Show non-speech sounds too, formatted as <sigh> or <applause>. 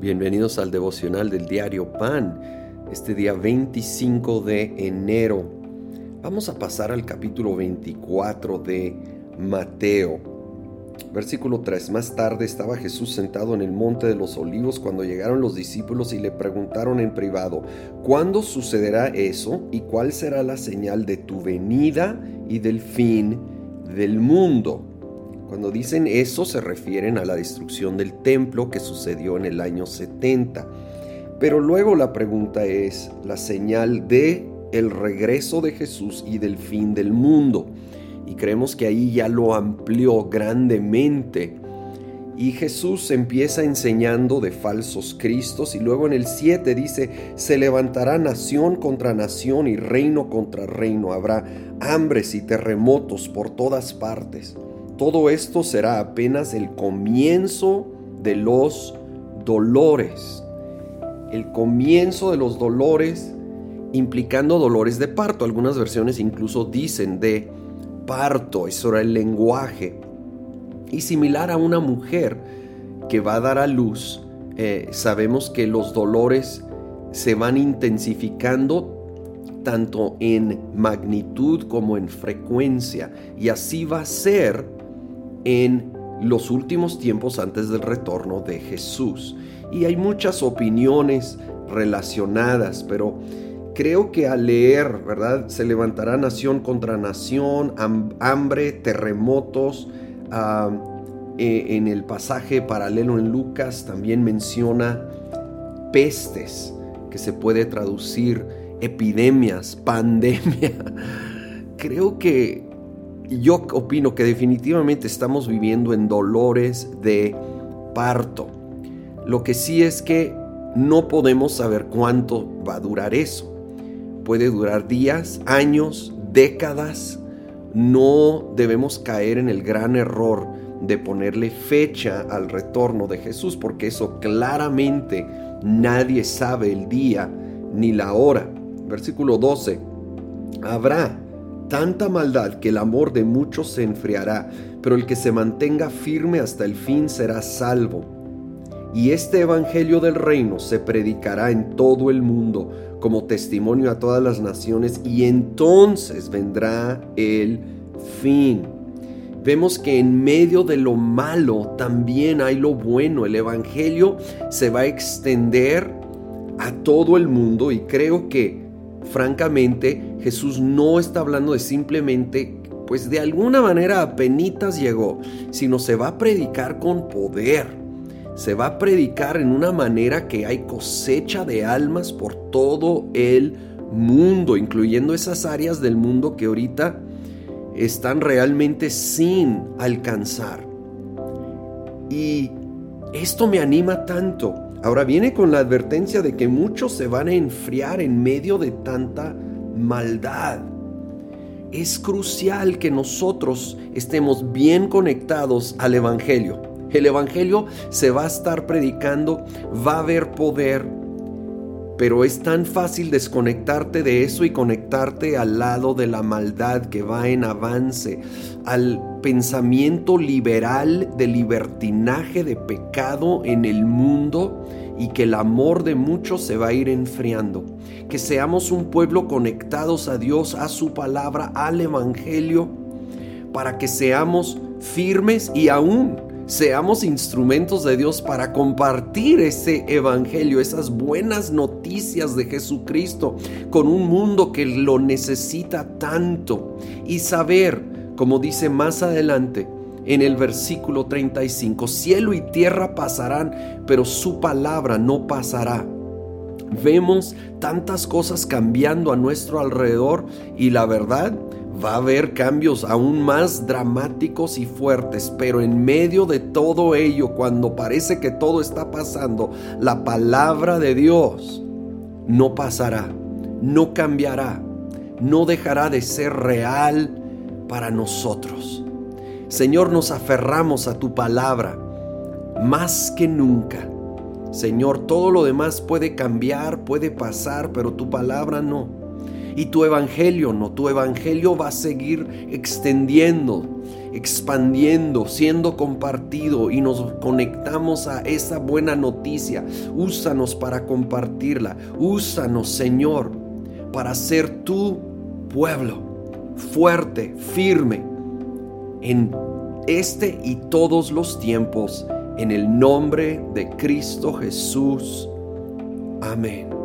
Bienvenidos al devocional del diario Pan, este día 25 de enero. Vamos a pasar al capítulo 24 de Mateo. Versículo 3. Más tarde estaba Jesús sentado en el monte de los olivos cuando llegaron los discípulos y le preguntaron en privado, ¿cuándo sucederá eso y cuál será la señal de tu venida y del fin del mundo? Cuando dicen eso se refieren a la destrucción del templo que sucedió en el año 70. Pero luego la pregunta es la señal de el regreso de Jesús y del fin del mundo. Y creemos que ahí ya lo amplió grandemente. Y Jesús empieza enseñando de falsos cristos y luego en el 7 dice, se levantará nación contra nación y reino contra reino. Habrá hambres y terremotos por todas partes. Todo esto será apenas el comienzo de los dolores. El comienzo de los dolores implicando dolores de parto. Algunas versiones incluso dicen de parto, eso era el lenguaje. Y similar a una mujer que va a dar a luz, eh, sabemos que los dolores se van intensificando tanto en magnitud como en frecuencia. Y así va a ser en los últimos tiempos antes del retorno de Jesús. Y hay muchas opiniones relacionadas, pero creo que al leer, ¿verdad? Se levantará nación contra nación, hambre, terremotos. E, en el pasaje paralelo en Lucas también menciona pestes, que se puede traducir epidemias, <laughs> pandemia. Creo que yo opino que definitivamente estamos viviendo en dolores de parto. Lo que sí es que no podemos saber cuánto va a durar eso. Puede durar días, años, décadas. No debemos caer en el gran error de ponerle fecha al retorno de Jesús, porque eso claramente nadie sabe el día ni la hora. Versículo 12. Habrá tanta maldad que el amor de muchos se enfriará, pero el que se mantenga firme hasta el fin será salvo. Y este Evangelio del reino se predicará en todo el mundo como testimonio a todas las naciones y entonces vendrá el fin. Vemos que en medio de lo malo también hay lo bueno. El Evangelio se va a extender a todo el mundo y creo que francamente, Jesús no está hablando de simplemente, pues de alguna manera apenitas llegó, sino se va a predicar con poder. Se va a predicar en una manera que hay cosecha de almas por todo el mundo, incluyendo esas áreas del mundo que ahorita están realmente sin alcanzar. Y esto me anima tanto Ahora viene con la advertencia de que muchos se van a enfriar en medio de tanta maldad. Es crucial que nosotros estemos bien conectados al Evangelio. El Evangelio se va a estar predicando, va a haber poder, pero es tan fácil desconectarte de eso y conectarte al lado de la maldad que va en avance, al pensamiento liberal de libertinaje, de pecado en el mundo y que el amor de muchos se va a ir enfriando. Que seamos un pueblo conectados a Dios, a su palabra, al Evangelio, para que seamos firmes y aún seamos instrumentos de Dios para compartir ese evangelio, esas buenas noticias de Jesucristo con un mundo que lo necesita tanto y saber, como dice más adelante en el versículo 35, cielo y tierra pasarán, pero su palabra no pasará. Vemos tantas cosas cambiando a nuestro alrededor y la verdad va a haber cambios aún más dramáticos y fuertes, pero en medio de todo ello, cuando parece que todo está pasando, la palabra de Dios no pasará, no cambiará, no dejará de ser real para nosotros. Señor, nos aferramos a tu palabra más que nunca. Señor, todo lo demás puede cambiar, puede pasar, pero tu palabra no. Y tu evangelio, no, tu evangelio va a seguir extendiendo, expandiendo, siendo compartido y nos conectamos a esa buena noticia. Úsanos para compartirla. Úsanos, Señor, para ser tu pueblo fuerte, firme en este y todos los tiempos, en el nombre de Cristo Jesús. Amén.